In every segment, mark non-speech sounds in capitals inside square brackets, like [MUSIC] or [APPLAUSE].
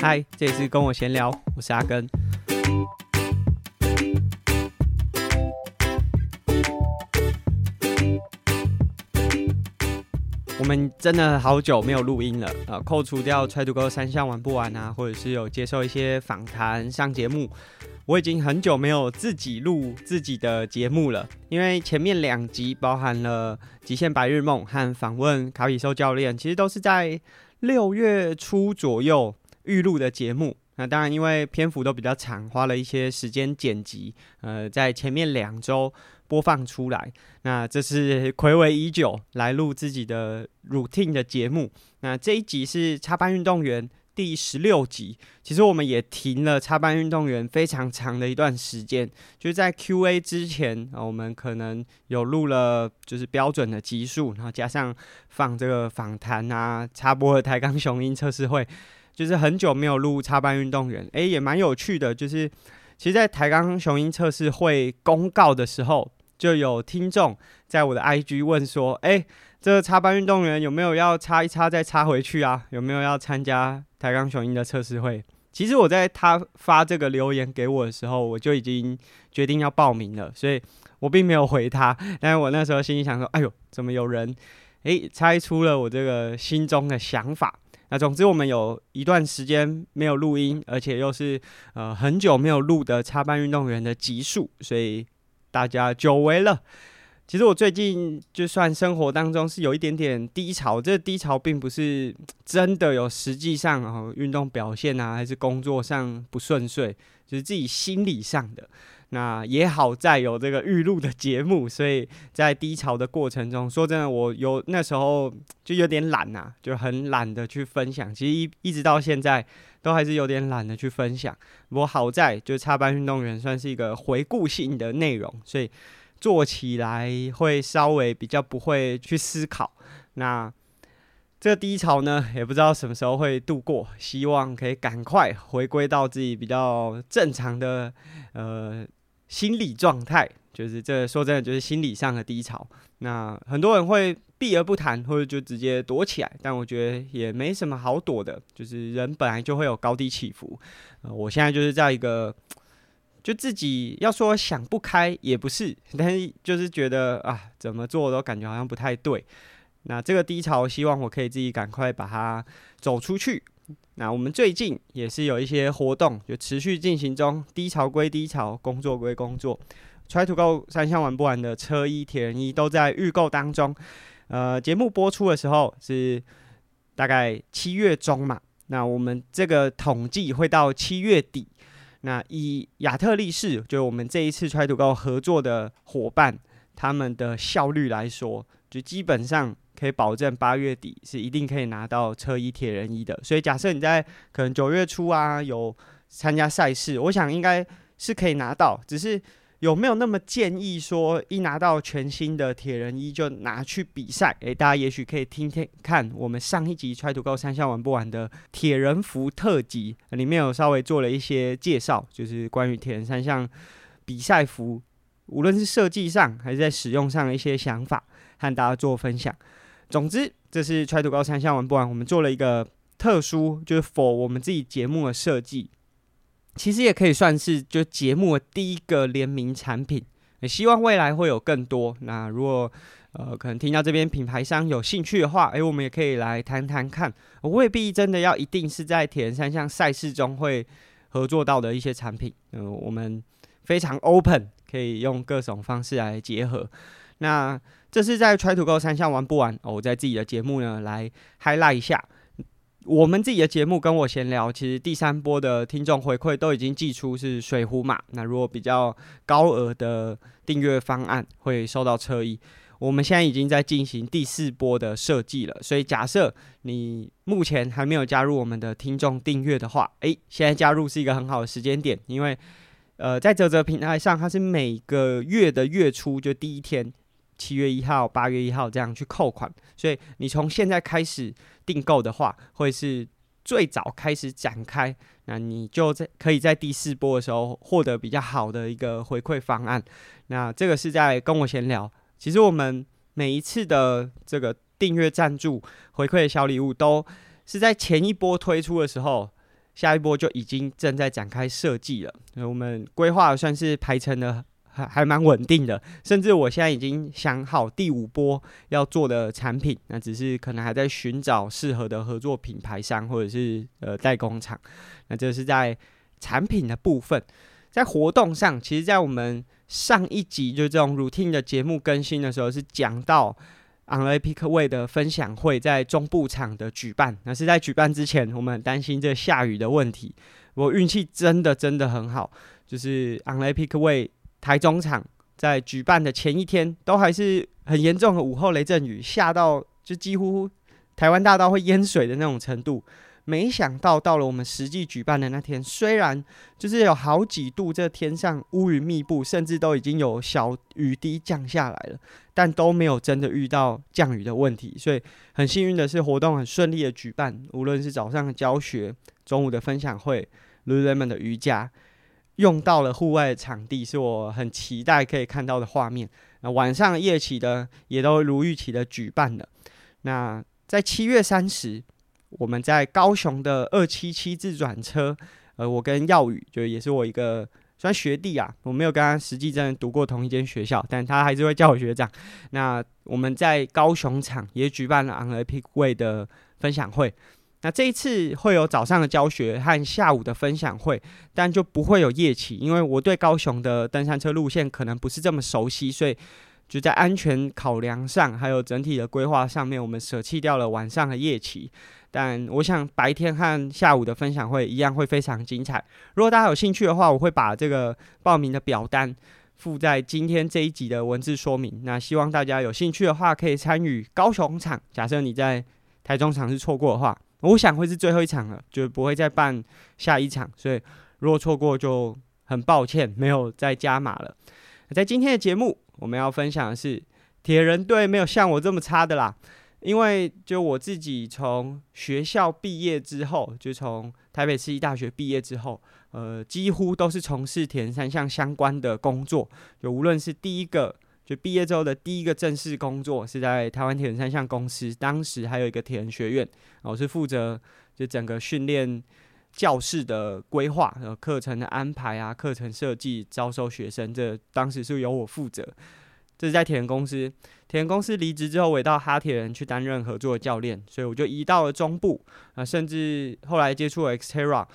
嗨，这里是跟我闲聊，我是阿根。我们真的好久没有录音了啊！扣除掉 Try to Go 三项玩不完啊，或者是有接受一些访谈上节目。我已经很久没有自己录自己的节目了，因为前面两集包含了极限白日梦和访问卡比兽教练，其实都是在六月初左右预录的节目。那当然，因为篇幅都比较长，花了一些时间剪辑，呃，在前面两周播放出来。那这是睽违已久来录自己的 routine 的节目。那这一集是插班运动员。第十六集，其实我们也停了插班运动员非常长的一段时间，就是在 Q&A 之前啊，我们可能有录了就是标准的集数，然后加上放这个访谈啊，插播的台钢雄鹰测试会，就是很久没有录插班运动员，诶、也蛮有趣的，就是其实，在台钢雄鹰测试会公告的时候，就有听众在我的 IG 问说，诶、这个插班运动员有没有要插一插再插回去啊？有没有要参加台钢雄鹰的测试会？其实我在他发这个留言给我的时候，我就已经决定要报名了，所以我并没有回他。但是我那时候心里想说：“哎呦，怎么有人诶猜出了我这个心中的想法？”那总之我们有一段时间没有录音，而且又是呃很久没有录的插班运动员的集数，所以大家久违了。其实我最近就算生活当中是有一点点低潮，这低潮并不是真的有实际上哦运动表现啊，还是工作上不顺遂，就是自己心理上的。那也好在有这个预录的节目，所以在低潮的过程中，说真的，我有那时候就有点懒呐，就很懒得去分享。其实一一直到现在都还是有点懒得去分享。不过好在就插班运动员算是一个回顾性的内容，所以。做起来会稍微比较不会去思考，那这个低潮呢，也不知道什么时候会度过，希望可以赶快回归到自己比较正常的呃心理状态。就是这说真的，就是心理上的低潮。那很多人会避而不谈，或者就直接躲起来，但我觉得也没什么好躲的，就是人本来就会有高低起伏。我现在就是在一个。就自己要说想不开也不是，但是就是觉得啊，怎么做都感觉好像不太对。那这个低潮，希望我可以自己赶快把它走出去。那我们最近也是有一些活动，就持续进行中。低潮归低潮，工作归工作。Try to Go 三项玩不完的车衣铁人衣都在预购当中。呃，节目播出的时候是大概七月中嘛，那我们这个统计会到七月底。那以亚特力士，就我们这一次 Try to Go 合作的伙伴，他们的效率来说，就基本上可以保证八月底是一定可以拿到车衣铁人衣的。所以假设你在可能九月初啊有参加赛事，我想应该是可以拿到，只是。有没有那么建议说，一拿到全新的铁人衣就拿去比赛？诶，大家也许可以听听看我们上一集 Try to Go 三项玩不完的铁人服特辑，里面有稍微做了一些介绍，就是关于铁人三项比赛服，无论是设计上还是在使用上的一些想法，和大家做分享。总之，这是 Try to Go 三项玩不完，我们做了一个特殊，就是 for 我们自己节目的设计。其实也可以算是就节目的第一个联名产品，也希望未来会有更多。那如果呃可能听到这边品牌商有兴趣的话，诶，我们也可以来谈谈看。未必真的要一定是在铁人三项赛事中会合作到的一些产品，嗯、我们非常 open，可以用各种方式来结合。那这是在 Try to Go 三项玩不完，哦，我在自己的节目呢来 highlight 一下。我们自己的节目跟我闲聊，其实第三波的听众回馈都已经寄出是水壶嘛。那如果比较高额的订阅方案会收到车衣。我们现在已经在进行第四波的设计了，所以假设你目前还没有加入我们的听众订阅的话，诶，现在加入是一个很好的时间点，因为呃，在泽泽平台上，它是每个月的月初就第一天。七月一号、八月一号这样去扣款，所以你从现在开始订购的话，会是最早开始展开，那你就在可以在第四波的时候获得比较好的一个回馈方案。那这个是在跟我闲聊。其实我们每一次的这个订阅赞助回馈的小礼物，都是在前一波推出的时候，下一波就已经正在展开设计了。我们规划算是排成了还还蛮稳定的，甚至我现在已经想好第五波要做的产品，那只是可能还在寻找适合的合作品牌商或者是呃代工厂。那这是在产品的部分，在活动上，其实，在我们上一集就这种 routine 的节目更新的时候，是讲到。On the Epic Way 的分享会在中部场的举办，那是在举办之前，我们很担心这下雨的问题。我运气真的真的很好，就是 On the Epic Way 台中场在举办的前一天，都还是很严重的午后雷阵雨，下到就几乎台湾大道会淹水的那种程度。没想到到了我们实际举办的那天，虽然就是有好几度，这天上乌云密布，甚至都已经有小雨滴降下来了，但都没有真的遇到降雨的问题。所以很幸运的是，活动很顺利的举办。无论是早上的教学、中午的分享会、Lululemon 的瑜伽，用到了户外的场地，是我很期待可以看到的画面。那晚上夜骑的也都如预期的举办了。那在七月三十。我们在高雄的二七七自转车，呃，我跟耀宇就也是我一个算学弟啊，我没有跟他实际真的读过同一间学校，但他还是会叫我学长。那我们在高雄场也举办了 On the Epic Way 的分享会，那这一次会有早上的教学和下午的分享会，但就不会有夜骑，因为我对高雄的登山车路线可能不是这么熟悉，所以。就在安全考量上，还有整体的规划上面，我们舍弃掉了晚上的夜骑。但我想白天和下午的分享会一样会非常精彩。如果大家有兴趣的话，我会把这个报名的表单附在今天这一集的文字说明。那希望大家有兴趣的话，可以参与高雄场。假设你在台中场是错过的话，我想会是最后一场了，就不会再办下一场。所以如果错过，就很抱歉，没有再加码了。在今天的节目。我们要分享的是铁人队没有像我这么差的啦，因为就我自己从学校毕业之后，就从台北市立大学毕业之后，呃，几乎都是从事铁人三项相关的工作。就无论是第一个，就毕业之后的第一个正式工作是在台湾铁人三项公司，当时还有一个铁人学院，我是负责就整个训练教室的规划、课程的安排啊，课程设计、招收学生，这当时是由我负责。这是在铁人公司，铁人公司离职之后，我也到哈铁人去担任合作教练，所以我就移到了中部啊，甚至后来接触了 Xterra，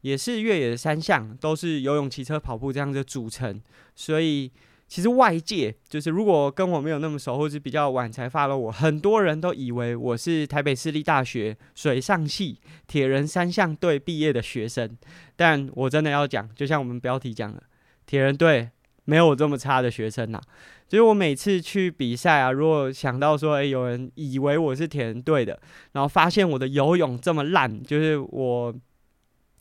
也是越野的三项，都是游泳、骑车、跑步这样的组成。所以其实外界就是如果跟我没有那么熟，或是比较晚才 follow 我，很多人都以为我是台北市立大学水上系铁人三项队毕业的学生，但我真的要讲，就像我们标题讲的，铁人队没有我这么差的学生呐。所以我每次去比赛啊，如果想到说，诶、有人以为我是铁人队的，然后发现我的游泳这么烂，就是我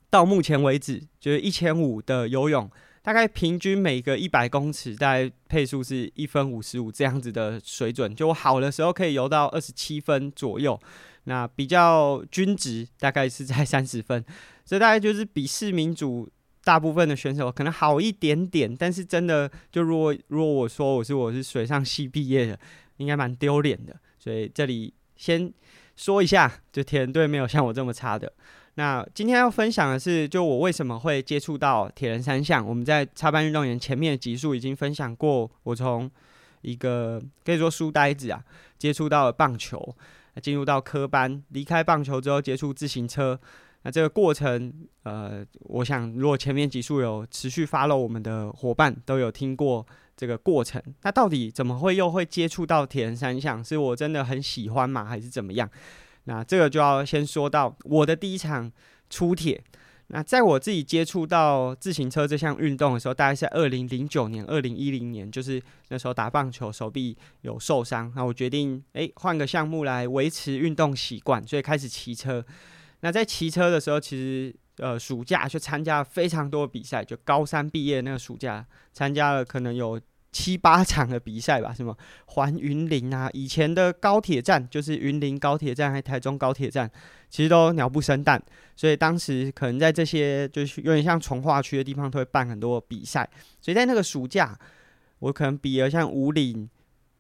到目前为止，就是一千五的游泳，大概平均每个一百公尺，大概配速是一分五十五这样子的水准，就我好的时候可以游到二十七分左右，那比较均值大概是在三十分，所以大概就是比市民组。大部分的选手可能好一点点，但是真的就如果如果我说我是我是水上系毕业的，应该蛮丢脸的。所以这里先说一下，就田队没有像我这么差的。那今天要分享的是，就我为什么会接触到铁人三项。我们在插班运动员前面的集数已经分享过，我从一个可以说书呆子啊，接触到了棒球，进入到科班，离开棒球之后接触自行车。那这个过程，呃，我想如果前面几数有持续 follow 我们的伙伴都有听过这个过程。那到底怎么会又会接触到铁人三项？是我真的很喜欢吗？还是怎么样？那这个就要先说到我的第一场出铁。那在我自己接触到自行车这项运动的时候，大概是二零零九年、二零一零年，就是那时候打棒球手臂有受伤，那我决定诶换个项目来维持运动习惯，所以开始骑车。那在骑车的时候，其实呃暑假就参加了非常多比赛，就高三毕业那个暑假，参加了可能有七八场的比赛吧，什么环云林啊，以前的高铁站就是云林高铁站，还台中高铁站，其实都鸟不生蛋，所以当时可能在这些就是有点像从化区的地方，都会办很多比赛，所以在那个暑假，我可能比了像五岭、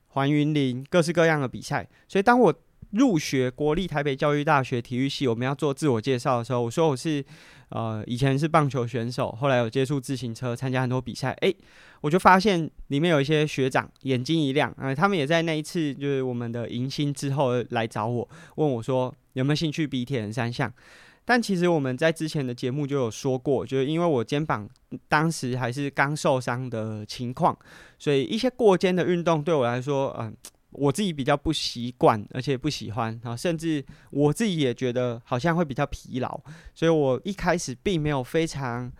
环云林各式各样的比赛，所以当我入学国立台北教育大学体育系，我们要做自我介绍的时候，我说我是呃以前是棒球选手，后来有接触自行车，参加很多比赛。诶，我就发现里面有一些学长眼睛一亮，呃，他们也在那一次就是我们的迎新之后来找我，问我说有没有兴趣比铁人三项。但其实我们在之前的节目就有说过，就是因为我肩膀当时还是刚受伤的情况，所以一些过肩的运动对我来说，嗯、我自己比较不习惯，而且不喜欢，然后甚至我自己也觉得好像会比较疲劳，所以我一开始并没有非常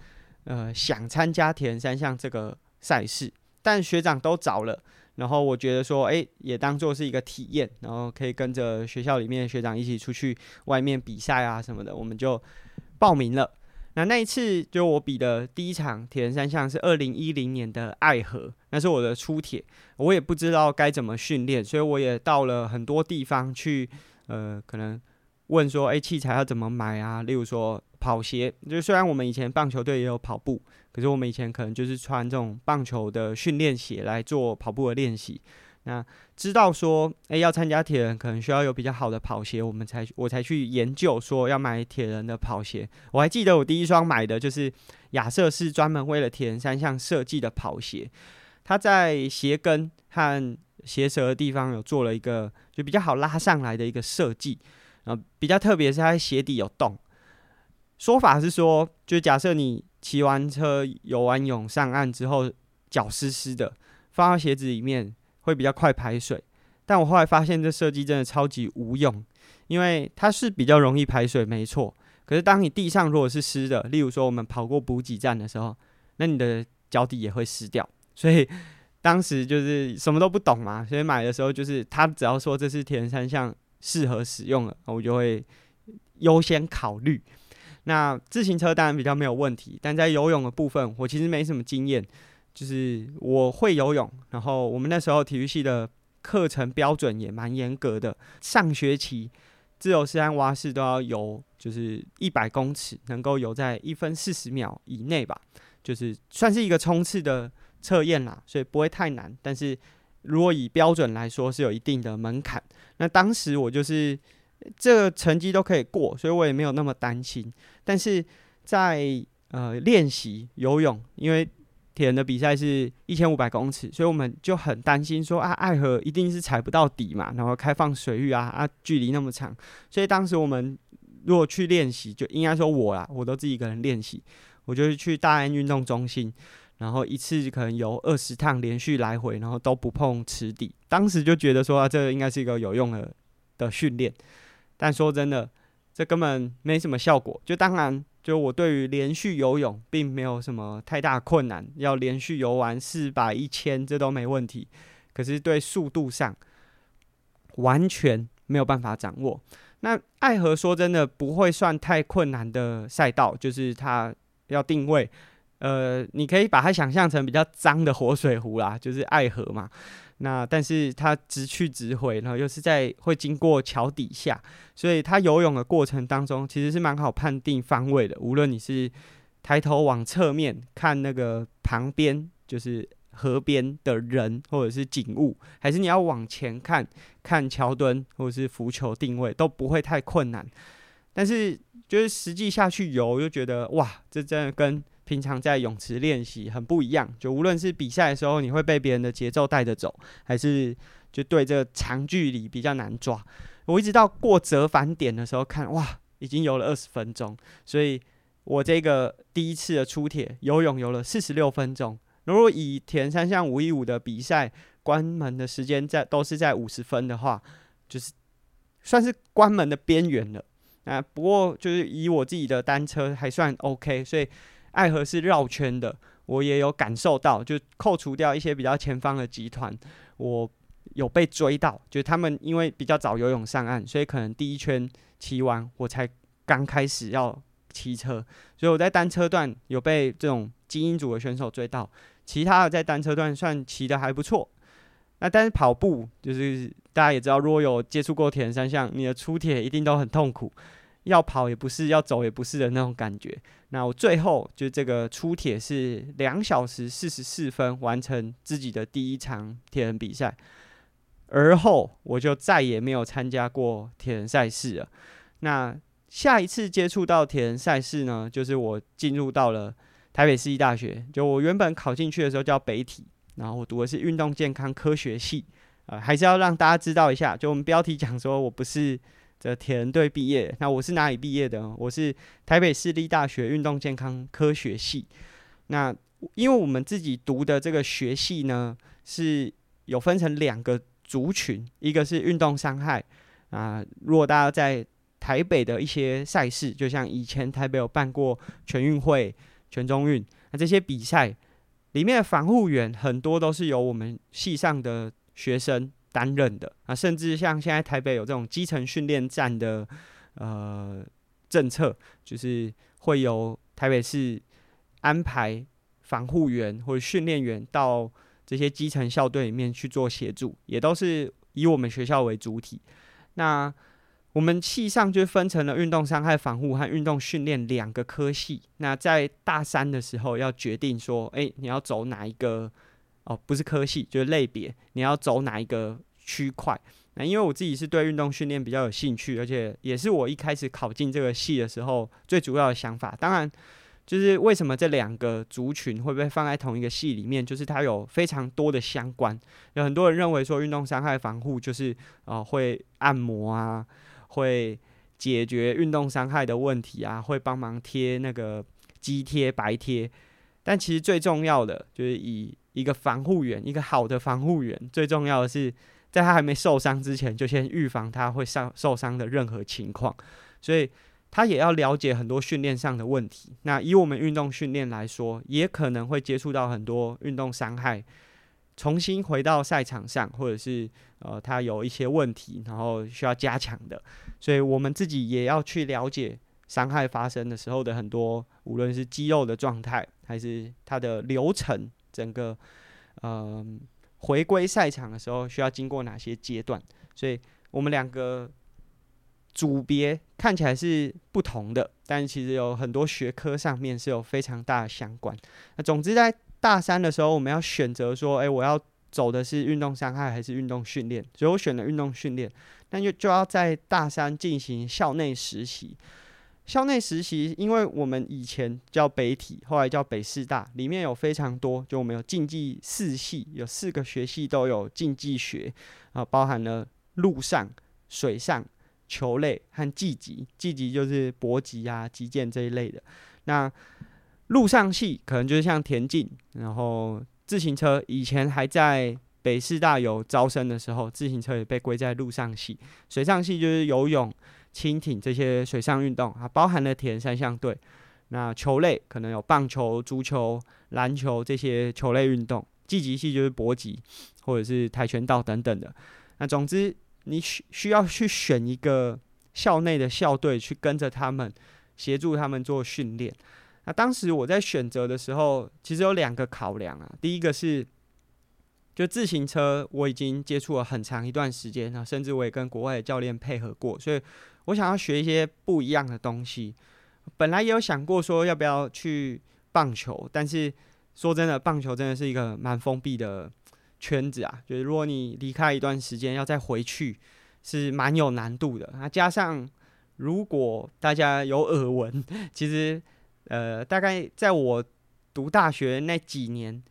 呃想参加铁人三项这个赛事，但学长都找了。然后我觉得说，哎，也当做是一个体验，然后可以跟着学校里面学长一起出去外面比赛啊什么的，我们就报名了。那那一次就我比的第一场铁人三项是二零一零年的爱河，那是我的初铁，我也不知道该怎么训练，所以我也到了很多地方去，呃，可能问说，哎，器材要怎么买啊？例如说。跑鞋，就虽然我们以前棒球队也有跑步，可是我们以前可能就是穿这种棒球的训练鞋来做跑步的练习。那知道说，诶、要参加铁人，可能需要有比较好的跑鞋，我们才我才去研究说要买铁人的跑鞋。我还记得我第一双买的就是亚瑟士专门为了铁人三项设计的跑鞋，它在鞋跟和鞋舌的地方有做了一个就比较好拉上来的一个设计，然后比较特别是它鞋底有洞。说法是说，就假设你骑完车、游完泳上岸之后，脚湿湿的，放到鞋子里面会比较快排水。但我后来发现，这设计真的超级无用，因为它是比较容易排水，没错。可是当你地上如果是湿的，例如说我们跑过补给站的时候，那你的脚底也会湿掉。所以当时就是什么都不懂嘛，所以买的时候就是他只要说这是铁人三项适合使用了，我就会优先考虑。那自行车当然比较没有问题，但在游泳的部分，我其实没什么经验。就是我会游泳，然后我们那时候体育系的课程标准也蛮严格的。上学期自由式和蛙式都要游，就是一百公尺，能够游在一分四十秒以内吧，就是算是一个冲刺的测验啦，所以不会太难。但是如果以标准来说，是有一定的门槛。那当时我就是。这个成绩都可以过，所以我也没有那么担心。但是在呃练习游泳，因为铁的比赛是一千五百公尺，所以我们就很担心说啊，爱河一定是踩不到底嘛，然后开放水域啊啊，距离那么长，所以当时我们如果去练习，就应该说我啦，我都自己一个人练习，我就是去大安运动中心，然后一次可能游二十趟连续来回，然后都不碰池底，当时就觉得说啊，这应该是一个有用的的训练。但说真的，这根本没什么效果。就当然，就我对于连续游泳并没有什么太大困难，要连续游完四百、一千，这都没问题。可是对速度上，完全没有办法掌握。那爱河说真的不会算太困难的赛道，就是它要定位。呃，你可以把它想象成比较脏的活水湖啦，就是爱河嘛。那但是它直去直回，然后又是在会经过桥底下，所以它游泳的过程当中其实是蛮好判定方位的。无论你是抬头往侧面看那个旁边，就是河边的人或者是景物，还是你要往前看看桥墩或者是浮球定位，都不会太困难。但是就是实际下去游，又觉得哇，这真的跟平常在泳池练习很不一样，就无论是比赛的时候，你会被别人的节奏带着走，还是就对这个长距离比较难抓。我一直到过折返点的时候看，哇，已经游了二十分钟，所以我这个第一次的出铁游泳游了四十六分钟。如果以田三项五一五的比赛关门的时间在都是在五十分的话，就是算是关门的边缘了。啊，不过就是以我自己的单车还算 OK，所以。爱河是绕圈的，我也有感受到，就扣除掉一些比较前方的集团，我有被追到，就他们因为比较早游泳上岸，所以可能第一圈骑完，我才刚开始要骑车，所以我在单车段有被这种精英组的选手追到，其他的在单车段算骑得还不错。那但是跑步就是大家也知道，如果有接触过铁人三项，你的出铁一定都很痛苦。要跑也不是，要走也不是的那种感觉。那我最后就这个出铁是两小时四十四分完成自己的第一场铁人比赛。而后我就再也没有参加过铁人赛事了。那下一次接触到铁人赛事呢，就是我进入到了台北市立大学。就我原本考进去的时候叫北体，然后我读的是运动健康科学系。呃，还是要让大家知道一下，就我们标题讲说我不是这铁人队毕业，那我是哪里毕业的？我是台北市立大学运动健康科学系。那因为我们自己读的这个学系呢，是有分成两个族群，一个是运动伤害啊、如果大家在台北的一些赛事，就像以前台北有办过全运会、全中运，那这些比赛里面的防护员很多都是由我们系上的学生担任的啊，甚至像现在台北有这种基层训练站的呃政策，就是会由台北市安排防护员或者训练员到这些基层校队里面去做协助，也都是以我们学校为主体。那我们系上就分成了运动伤害防护和运动训练两个科系。那在大三的时候要决定说，哎、你要走哪一个？哦，不是科系，就是类别，你要走哪一个区块？那因为我自己是对运动训练比较有兴趣，而且也是我一开始考进这个系的时候最主要的想法。当然，就是为什么这两个族群会被放在同一个系里面，就是它有非常多的相关。有很多人认为说运动伤害防护就是呃会按摩啊，会解决运动伤害的问题啊，会帮忙贴那个肌贴、白贴。但其实最重要的就是以一个防护员，一个好的防护员，最重要的是在他还没受伤之前，就先预防他会受受伤的任何情况。所以他也要了解很多训练上的问题。那以我们运动训练来说，也可能会接触到很多运动伤害，重新回到赛场上，或者是呃他有一些问题，然后需要加强的。所以我们自己也要去了解伤害发生的时候的很多，无论是肌肉的状态，还是它的流程。整个呃回归赛场的时候需要经过哪些阶段？所以我们两个组别看起来是不同的，但其实有很多学科上面是有非常大的相关。那总之在大三的时候，我们要选择说，诶，我要走的是运动伤害还是运动训练？所以我选了运动训练，那就就要在大三进行校内实习。校内实习，因为我们以前叫北体，后来叫北师大，里面有非常多，就我们有竞技四系，有四个学系都有竞技学啊，包含了陆上、水上、球类和技击。技击就是搏击啊、击剑这一类的。那陆上系可能就是像田径，然后自行车，以前还在北师大有招生的时候，自行车也被归在陆上系。水上系就是游泳。轻艇这些水上运动啊，包含了铁人三项队。那球类可能有棒球、足球、篮球这些球类运动。积极系就是搏击或者是跆拳道等等的。那总之，你需需要去选一个校内的校队去跟着他们，协助他们做训练。那当时我在选择的时候，其实有两个考量啊。第一个是，就自行车我已经接触了很长一段时间，甚至我也跟国外的教练配合过，所以。我想要学一些不一样的东西，本来也有想过说要不要去棒球，但是说真的，棒球真的是一个蛮封闭的圈子啊。就是如果你离开一段时间要再回去，是蛮有难度的。那加上如果大家有耳闻，[LAUGHS] 其实呃，大概在我读大学那几年，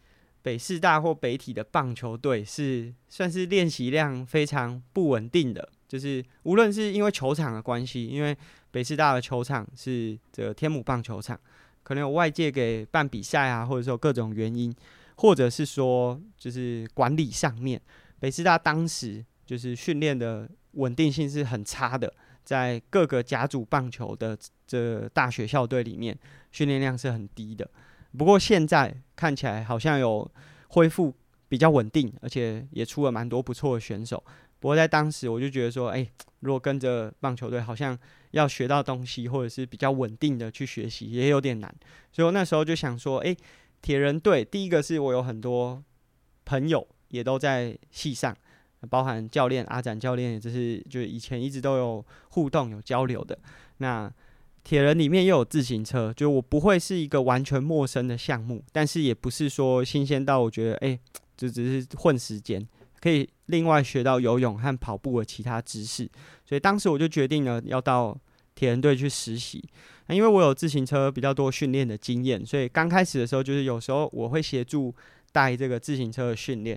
北师大或北体的棒球队是算是练习量非常不稳定的。就是无论是因为球场的关系，因为北师大的球场是这天母棒球场，可能有外界给办比赛啊，或者说各种原因，或者是说就是管理上面，北师大当时就是训练的稳定性是很差的，在各个甲组棒球的这大学校队里面，训练量是很低的。不过现在看起来好像有恢复比较稳定，而且也出了蛮多不错的选手。不过在当时，我就觉得说，哎，如果跟着棒球队，好像要学到东西，或者是比较稳定的去学习，也有点难。所以我那时候就想说，哎，铁人队，第一个是我有很多朋友也都在系上，包含教练阿展教练，也就是就以前一直都有互动、有交流的。那铁人里面又有自行车，就我不会是一个完全陌生的项目，但是也不是说新鲜到我觉得，哎，就只是混时间。可以另外学到游泳和跑步的其他知识。所以当时我就决定了要到铁人队去实习。那因为我有自行车比较多训练的经验，所以刚开始的时候就是有时候我会协助带这个自行车的训练。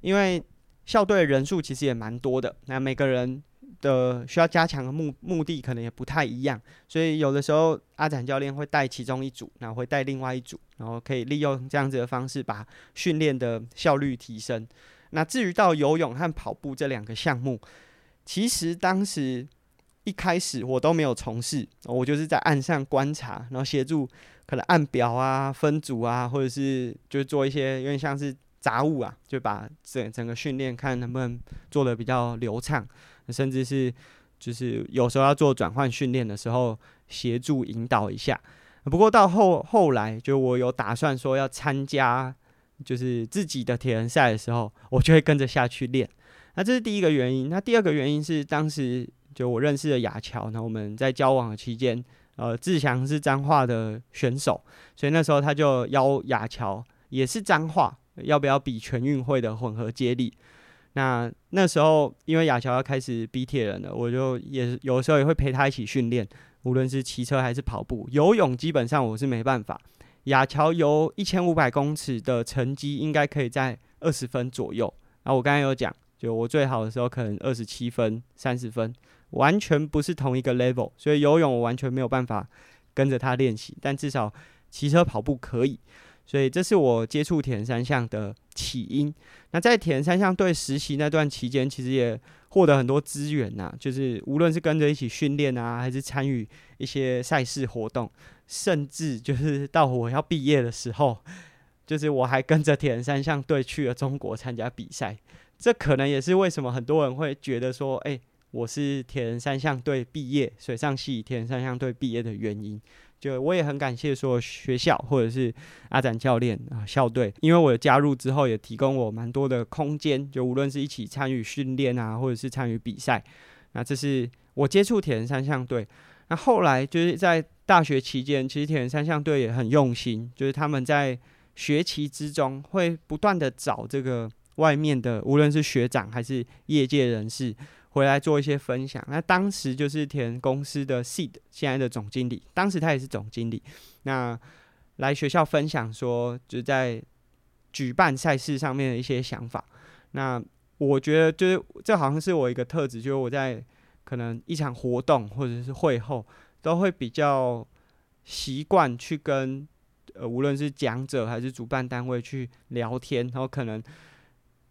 因为校队人数其实也蛮多的，那每个人的需要加强的目目的可能也不太一样，所以有的时候阿展教练会带其中一组，然后会带另外一组，然后可以利用这样子的方式把训练的效率提升。那至于到游泳和跑步这两个项目，其实当时一开始我都没有从事，我就是在岸上观察，然后协助可能按表啊、分组啊，或者是就做一些有点像是杂物啊，就把整整个训练看能不能做得比较流畅。甚至是，就是有时候要做转换训练的时候，协助引导一下。不过到后后来，就我有打算说要参加，就是自己的铁人赛的时候，我就会跟着下去练。那这是第一个原因。那第二个原因是，当时就我认识了雅乔，那我们在交往期间，呃，志祥是彰化的选手，所以那时候他就邀雅乔，也是彰化，要不要比全运会的混合接力？那那时候，因为亚乔要开始比铁人了，我就也有时候也会陪他一起训练，无论是骑车还是跑步。游泳基本上我是没办法。亚乔游一千五百公尺的成绩应该可以在二十分左右。然后我刚才有讲，就我最好的时候可能二十七分、三十分，完全不是同一个 level。所以游泳我完全没有办法跟着他练习，但至少骑车跑步可以。所以这是我接触铁人三项的起因。那在铁人三项队实习那段期间，其实也获得很多资源呐，就是无论是跟着一起训练啊，还是参与一些赛事活动，甚至就是到我要毕业的时候，就是我还跟着铁人三项队去了中国参加比赛。这可能也是为什么很多人会觉得说，哎，我是铁人三项队毕业，水上系铁人三项队毕业的原因。就我也很感谢说学校或者是阿展教练啊校队，因为我加入之后也提供我蛮多的空间，就无论是一起参与训练啊，或者是参与比赛，那这是我接触铁人三项队。那后来就是在大学期间，其实铁人三项队也很用心，就是他们在学期之中会不断的找这个外面的，无论是学长还是业界人士。回来做一些分享。那当时就是填公司的 Seed 现在的总经理，当时他也是总经理。那来学校分享说，就在举办赛事上面的一些想法。那我觉得就是这好像是我一个特质，就是我在可能一场活动或者是会后，都会比较习惯去跟呃无论是讲者还是主办单位去聊天，然后可能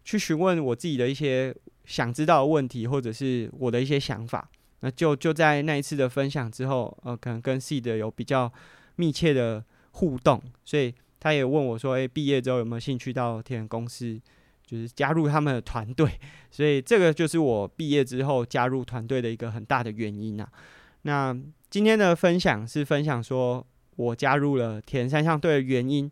去询问我自己的一些。想知道的问题，或者是我的一些想法，那就就在那一次的分享之后，呃，可能跟 C 的有比较密切的互动，所以他也问我说：“诶、毕业之后有没有兴趣到铁人公司，就是加入他们的团队？” [LAUGHS] 所以这个就是我毕业之后加入团队的一个很大的原因啊。那今天的分享是分享说我加入了田三项队的原因，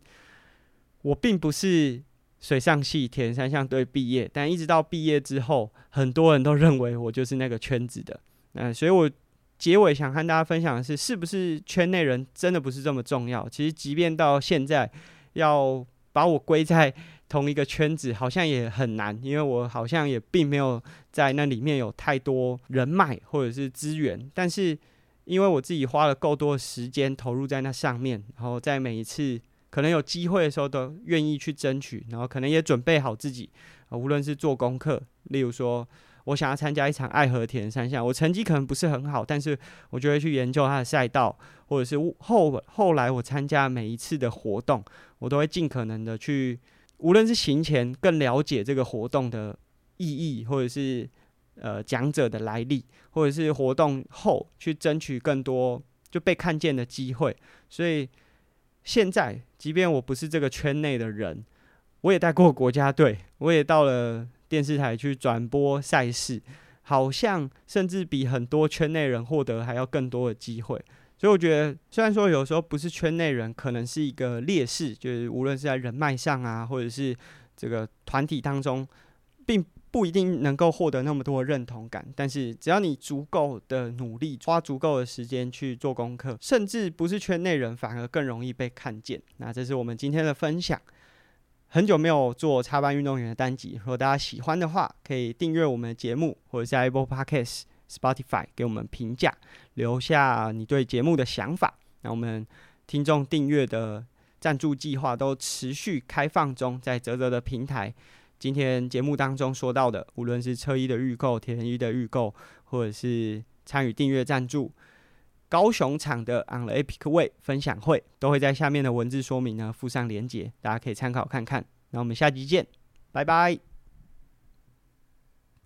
我并不是。水上系铁人三项队毕业，但一直到毕业之后，很多人都认为我就是那个圈子的。嗯，所以我结尾想和大家分享的是，是不是圈内人真的不是这么重要？其实，即便到现在，要把我归在同一个圈子，好像也很难，因为我好像也并没有在那里面有太多人脉或者是资源。但是，因为我自己花了够多的时间投入在那上面，然后在每一次。可能有机会的时候都愿意去争取，然后可能也准备好自己，啊，无论是做功课，例如说我想要参加一场爱和田三项，我成绩可能不是很好，但是我就会去研究它的赛道，或者是后后来我参加每一次的活动，我都会尽可能的去，无论是行前更了解这个活动的意义，或者是呃讲者的来历，或者是活动后去争取更多就被看见的机会，所以。现在，即便我不是这个圈内的人，我也带过国家队，[LAUGHS] 我也到了电视台去转播赛事，好像甚至比很多圈内人获得还要更多的机会。所以我觉得，虽然说有时候不是圈内人，可能是一个劣势，就是无论是在人脉上啊，或者是这个团体当中，并。不一定能够获得那么多认同感，但是只要你足够的努力，花足够的时间去做功课，甚至不是圈内人，反而更容易被看见。那这是我们今天的分享。很久没有做插班运动员的单集，如果大家喜欢的话，可以订阅我们的节目，或者在 Apple Podcast、Spotify 给我们评价，留下你对节目的想法。那我们听众订阅的赞助计划都持续开放中，在泽泽的平台。今天节目当中说到的，无论是车衣的预购、铁人衣的预购，或者是参与订阅赞助，高雄场的 On the Epic Way 分享会，都会在下面的文字说明呢附上连接，大家可以参考看看。那我们下集见，拜拜。